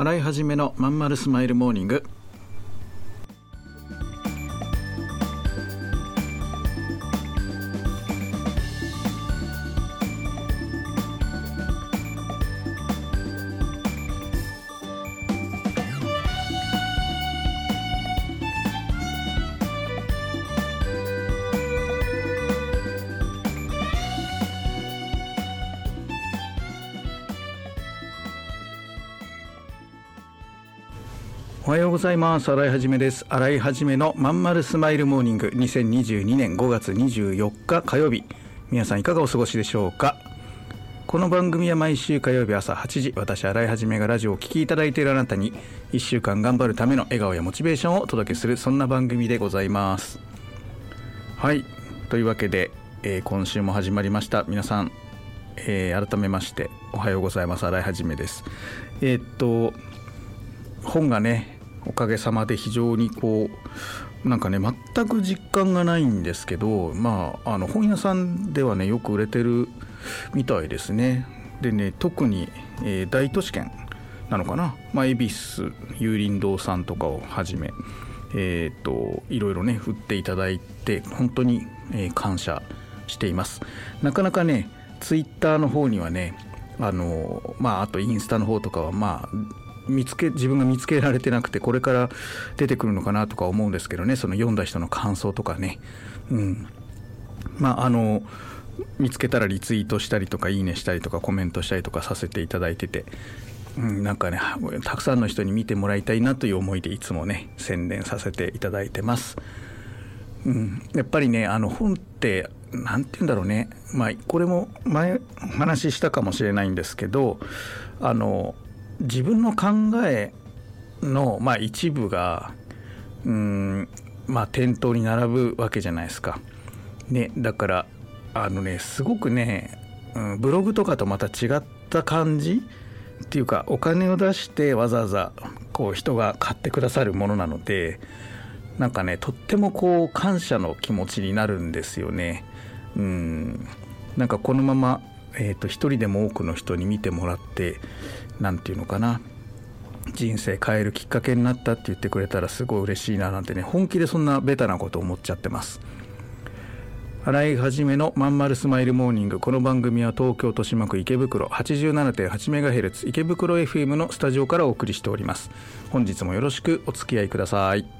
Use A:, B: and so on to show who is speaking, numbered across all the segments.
A: 洗い始めのまんまるスマイルモーニング。おはようございます。新井はじめです。新井はじめのまんまるスマイルモーニング。2022年5月24日火曜日。皆さんいかがお過ごしでしょうか？この番組は毎週火曜日朝8時私新井はじめがラジオを聴きいただいているあなたに1週間頑張るための笑顔やモチベーションをお届けするそんな番組でございます。はい。というわけで、えー今週も始まりました。皆さん、えー改めましておはようございます。新井はじめです。えーっと本がねおかげさまで非常にこうなんかね全く実感がないんですけどまああの本屋さんではねよく売れてるみたいですね。でね特に、えー大都市圏なのかな、まあ、恵比寿有林堂さんとかをはじめえー、といろいろね振っていただいて本当に、えー感謝しています。なかなかねツイッターの方にはねあのまああとインスタの方とかはまあ見つけ自分が見つけられてなくてこれから出てくるのかなとか思うんですけどね。その読んだ人の感想とかね。うん。まああの見つけたらリツイートしたりとかいいねしたりとかコメントしたりとかさせていただいてて、うん、なんかねたくさんの人に見てもらいたいなという思いでいつもね宣伝させていただいてます。うん、やっぱりねあの本って何て言うんだろうね。まあこれも前お話ししたかもしれないんですけどあの自分の考えの、まあ、一部がうんまあ店頭に並ぶわけじゃないですか。ね、だからあのねすごくね、うん、ブログとかとまた違った感じっていうかお金を出してわざわざこう人が買ってくださるものなのでなんかねとってもこう感謝の気持ちになるんですよね。うんなんかこのまま、えー、と一人でも多くの人に見てもらってなんていうのかな人生変えるきっかけになったって言ってくれたらすごい嬉しいななんてね本気でそんなベタなこと思っちゃってます。洗いはじめのまんまるスマイルモーニングこの番組は東京豊島区池袋 87.8MHz 池袋 FM のスタジオからお送りしております本日もよろしくお付き合いください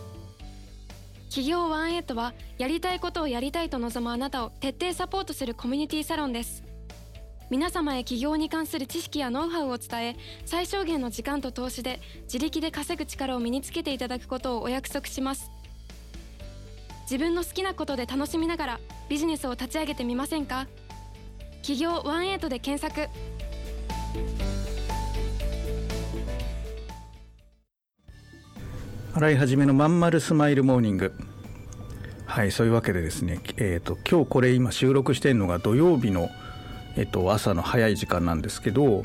B: 企業ワンエイトはやりたいことをやりたいと望むあなたを徹底サポートするコミュニティサロンです。皆様へ起業に関する知識やノウハウを伝え最小限の時間と投資で自力で稼ぐ力を身につけていただくことをお約束します。自分の好きなことで楽しみながらビジネスを立ち上げてみませんか？企業ワンエイトで検索。
A: 洗い始めのまんまるスマイルモーニング。はいそういうわけでですねえっ、と今日これ今収録してるのが土曜日のえっ、と朝の早い時間なんですけど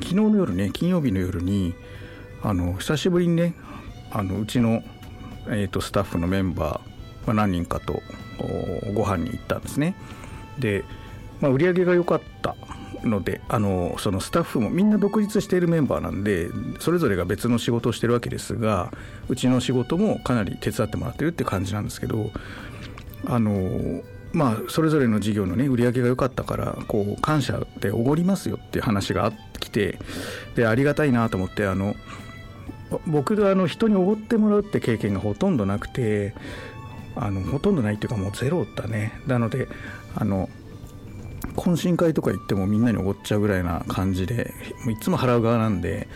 A: 昨日の夜ね金曜日の夜にあの久しぶりにねあのうちの、えー、とスタッフのメンバー、まあ、何人かとご飯に行ったんですね。で、まあ、売り上げが良かった。のであのそのスタッフもみんな独立しているメンバーなんでそれぞれが別の仕事をしてるわけですがうちの仕事もかなり手伝ってもらってるって感じなんですけどあのまあそれぞれの事業のね売り上げが良かったからこう感謝でおごりますよっていう話があってきてでありがたいなと思ってあの僕があの人におごってもらうって経験がほとんどなくてあのほとんどないっていうかもうゼロだね。なのであの懇親会とか行ってもみんなにおごっちゃうぐらいな感じでいつも払う側なんで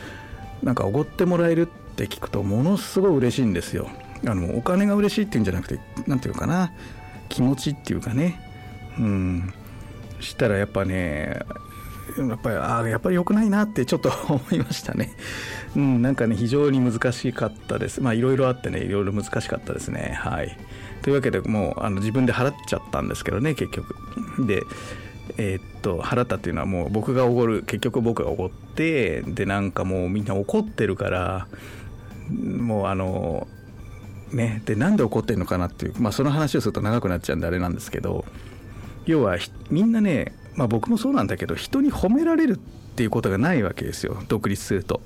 A: なんかおごってもらえるって聞くとものすごい嬉しいんですよあのお金が嬉しいっていうんじゃなくて何て言うかな気持ちっていうかねうんしたらやっぱねやっぱりああやっぱり良くないなってちょっと 思いましたね。うん、なんかね非常に難しかったです。まあいろいろあってねいろいろ難しかったですね。はい。というわけでもうあの自分で払っちゃったんですけどね結局。でえー、っと払ったっていうのはもう僕がおごる結局僕がおごってでなんかもうみんな怒ってるからもうあのねでなんで怒ってるのかなっていうまあその話をすると長くなっちゃうんであれなんですけど要はみんなねまあ僕もそうなんだけど人に褒められるっていうことがないわけですよ独立すると。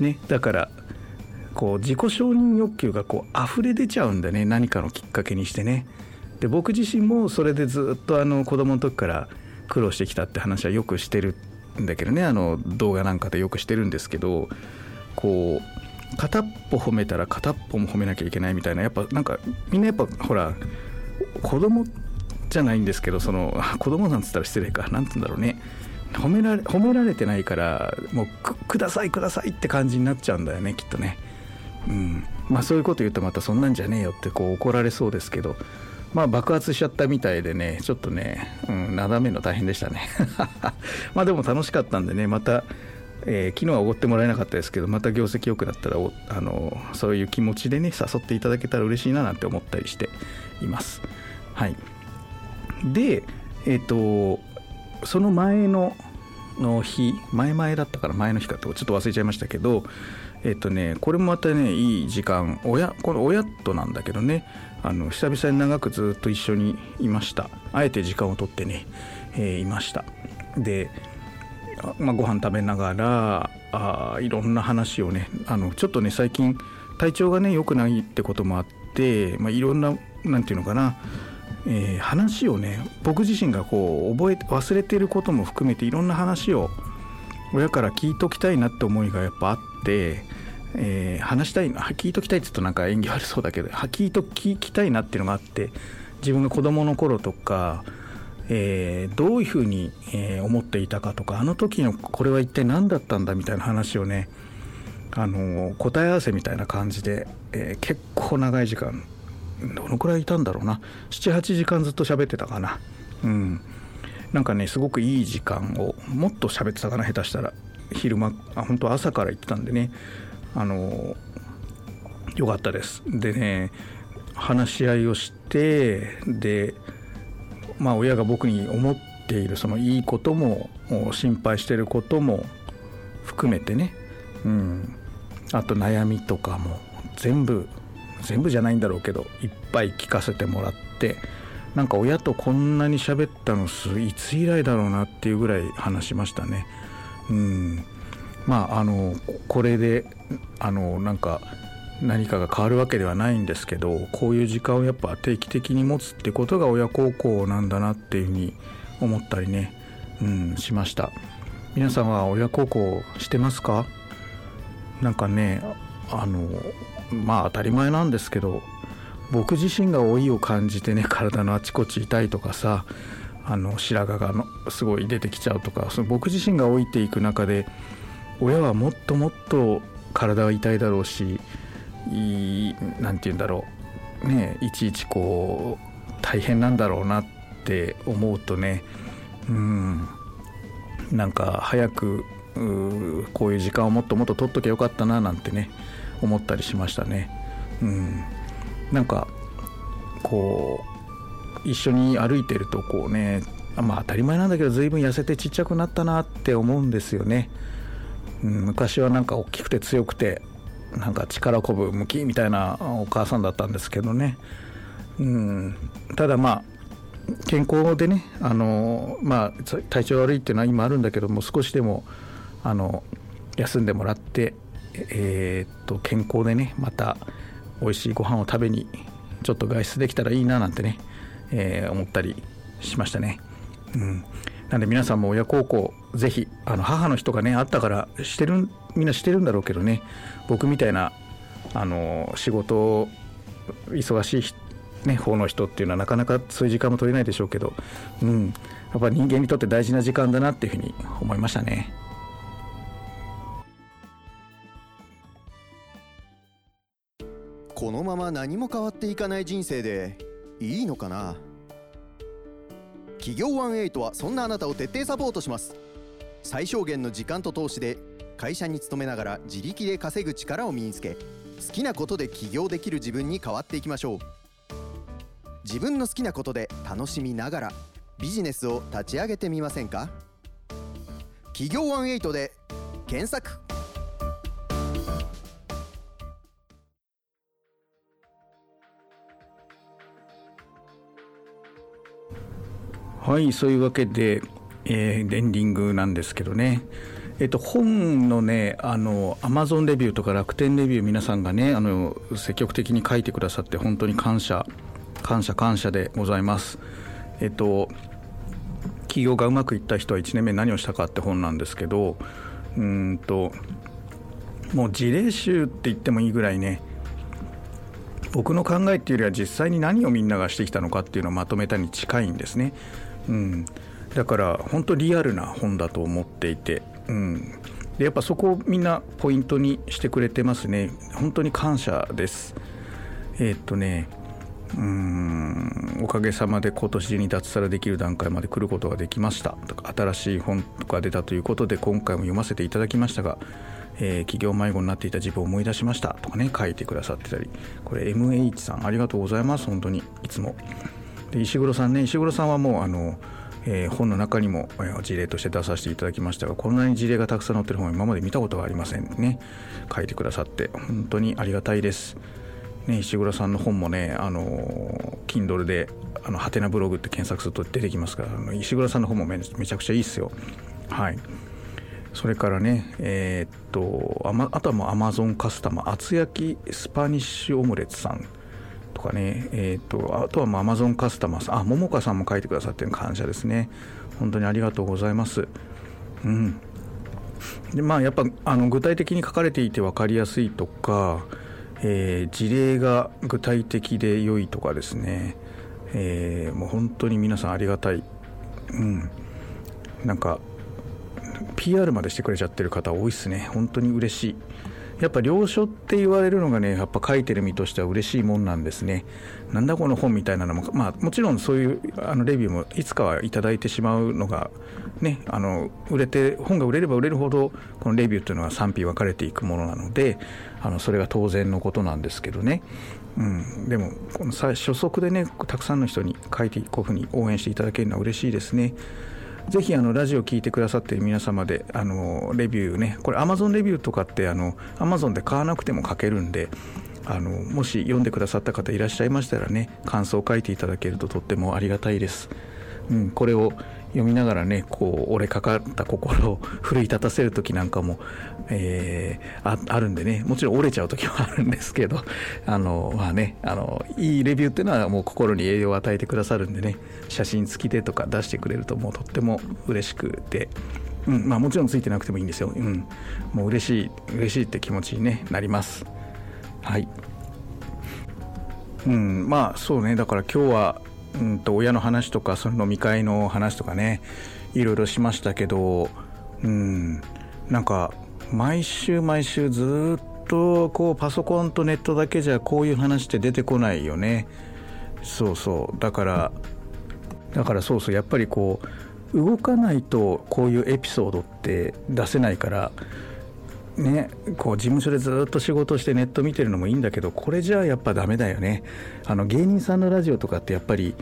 A: ねだからこう自己承認欲求がこう溢れ出ちゃうんだね何かのきっかけにしてね。で僕自身もそれでずっとあの子供の時から苦労してきたって話はよくしてるんだけどねあの動画なんかでよくしてるんですけどこう片っぽ褒めたら片っぽも褒めなきゃいけないみたいなやっぱなんかみんなやっぱほら子供じゃないんですけどその 子供なんつったら失礼かなんつうんだろうね。褒められ褒められてないからもうくださいくださいって感じになっちゃうんだよねきっとね。うん、まあそういうこと言うとまたそんなんじゃねえよってこう怒られそうですけど。まあ爆発しちゃったみたいでねちょっとね、うん、なだめの大変でしたね。まあでも楽しかったんでねまた、えー、昨日はおごってもらえなかったですけどまた業績良くなったらあのそういう気持ちでね誘っていただけたら嬉しいななんて思ったりしています。はい。でえっ、ー、とその前のの日前々だったから前の日かとちょっと忘れちゃいましたけどえっ、とねこれもまたねいい時間親この親となんだけどねあの久々に長くずっと一緒にいました。あえて時間をとってね、えー、いました。で、まあ、ご飯食べながらあいろんな話をねあのちょっとね最近体調がね良くないってこともあって、まあ、いろんな何て言うのかなえー、話をね僕自身がこう覚え忘れてることも含めていろんな話を親から聞いときたいなって思いがやっぱあって、えー、話したいの聞いときたいって言うとなんか演技悪そうだけど聞いと聞きたいなっていうのがあって自分が子供の頃とか、えー、どういうふうに、え思っていたかとかあの時のこれは一体何だったんだみたいな話をねあの答え合わせみたいな感じで、え結構長い時間どのくらいいたんだろうな78時間ずっと喋ってたかな。うん。なんかねすごくいい時間をもっと喋ってたかな下手したら。昼間あ本当朝から行ってたんでね。あのよかったです。でね話し合いをしてでまあ親が僕に思っているそのいいことも心配してることも含めてね。うん。あと悩みとかも全部全部じゃないんだろうけどいっぱい聞かせてもらってなんか親とこんなに喋ったのいつ以来だろうなっていうぐらい話しましたね。うん。まああのこれであのなんか何かが変わるわけではないんですけどこういう時間をやっぱ定期的に持つってことが親孝行なんだなっていうふうに思ったりね、うん、しました。皆さんは親孝行してますか？なんかねあのまあ当たり前なんですけど僕自身が老いを感じてね体のあちこち痛いとかさあの白髪がのすごい出てきちゃうとかその僕自身が老いていく中で親はもっともっと体は痛いだろうし何て言うんだろうねいちいちこう大変なんだろうなって思うとねうんなんか早くこういう時間をもっともっと取っときゃよかったななんてね思ったりしましたね。うん、なんかこう一緒に歩いてるとこうねまあ当たり前なんだけど随分痩せてちっちゃくなったなって思うんですよね。うん、昔はなんか大きくて強くてなんか力こぶ向きみたいなお母さんだったんですけどね。うん、ただまあ健康でねあの、まあ、体調悪いっていうのは今あるんだけども少しでもあの休んでもらってえー、っと健康でねまた美味しいご飯を食べにちょっと外出できたらいいななんてね、えー、思ったりしましたね。うん、なんで皆さんも親孝行ぜひあの母の日とかねあったからしてるみんなしてるんだろうけどね。僕みたいなあの仕事忙しいね方の人っていうのはなかなかそういう時間も取れないでしょうけど、うん、やっぱ人間にとって大事な時間だなっていうふうに思いましたね。
C: このまま何も変わっていかない人生でいいのかな？企業18はそんなあなたを徹底サポートします。最小限の時間と投資で会社に勤めながら自力で稼ぐ力を身につけ好きなことで起業できる自分に変わっていきましょう。自分の好きなことで楽しみながらビジネスを立ち上げてみませんか？企業18で検索。
A: はいそういうわけで、えー、エンディングなんですけどねえっと、本のね、あの、アマゾンレビューとか楽天レビュー皆さんがね、あの、積極的に書いてくださって本当に感謝、感謝感謝でございます。えっと、企業がうまくいった人は1年目何をしたかって本なんですけど、うんと、もう事例集って言ってもいいぐらいね、僕の考えっていうよりは実際に何をみんながしてきたのかっていうのをまとめたに近いんですね。うん、だから本当リアルな本だと思っていて、うん、でやっぱそこをみんなポイントにしてくれてますね。本当に感謝です。えー、っとねうん。おかげさまで今年中に脱サラできる段階まで来ることができました。とか新しい本とか出たということで今回も読ませていただきましたが、えー、企業迷子になっていた自分を思い出しました。とかね書いてくださってたり。これ MH さんありがとうございます。本当に。いつも。で石黒さんね石黒さんはもうあのえー、本の中にも事例として出させていただきましたがこんなに事例がたくさん載ってる本は今まで見たことがありませんね。書いてくださって本当にありがたいです。ね、石黒さんの本もね、あの Kindle で「あのハテナブログ」って検索すると出てきますからあの石黒さんの本もめめちゃくちゃいいっすよ。はい。それからね、えー、っとあ,、まあとはもうアマゾンカスタマー厚焼きスパニッシュオムレツさん。とかね、えーと、あとはアマゾンカスタマーさんあ桃花さんも書いてくださってる感謝ですね。本当にありがとうございます。うん。でまあやっぱあの具体的に書かれていて分かりやすいとか、えー、事例が具体的で良いとかですね、えー、もう本当に皆さんありがたい。うん。なんか PR までしてくれちゃってる方多いっすね。本当に嬉しい。やっぱ良書って言われるのがねやっぱ書いてる身としては嬉しいもんなんですね。なんだこの本みたいなのもまあもちろんそういうあのレビューもいつかは頂いてしまうのがねあの売れて本が売れれば売れるほどこのレビューっていうのは賛否分かれていくものなのであのそれが当然のことなんですけどね。うん、でもこの初速でねたくさんの人に書いてこういうふうに応援していただけるのは嬉しいですね。ぜひあのラジオ聴いてくださっている皆様であのレビューねこれ Amazon レビューとかってあの Amazon で買わなくても書けるんであのもし読んでくださった方いらっしゃいましたらね感想を書いていただけるととってもありがたいです。うん、これを読みながらねこう折れかかった心を 奮い立たせる時なんかも、えー、ああるんでねもちろん折れちゃう時もあるんですけど あのまあねあのいいレビューっていうのはもう心に栄養を与えてくださるんでね写真付きでとか出してくれるともうとっても嬉しくて。うんまあ、もちろんついてなくてもいいんですよ。うん、もう嬉しい嬉しいって気持ちに、ね、なります。はい。うん、まあそうねだから今日はうんと親の話とかその飲み会の話とかねいろいろしましたけどうんなんか毎週毎週ずっとこうパソコンとネットだけじゃこういう話って出てこないよね。そうそう。だからだからそうそう。やっぱりこう動かないとこういうエピソードって出せないからね、こう事務所でずっと仕事してネット見てるのもいいんだけどこれじゃあやっぱダメだよね。あの芸人さんのラジオとかってやっぱり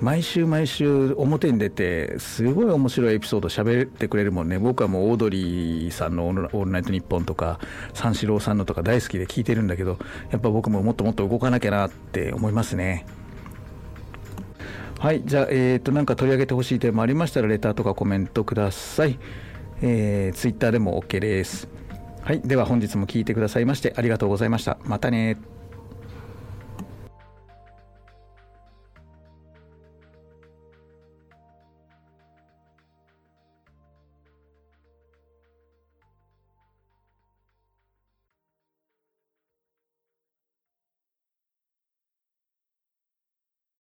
A: 毎週毎週表に出てすごい面白いエピソード喋ってくれるもんね。僕はもうオードリーさんの「オールナイトニッポン」とか三四郎さんのとか大好きで聞いてるんだけどやっぱ僕ももっともっと動かなきゃなって思いますね。はいじゃあえっ、ー、となんか取り上げてほしいテーマありましたらレターとかコメントください。えー、ツイッターでも OK です。はい。では本日も聴いてくださいましてありがとうございました。またね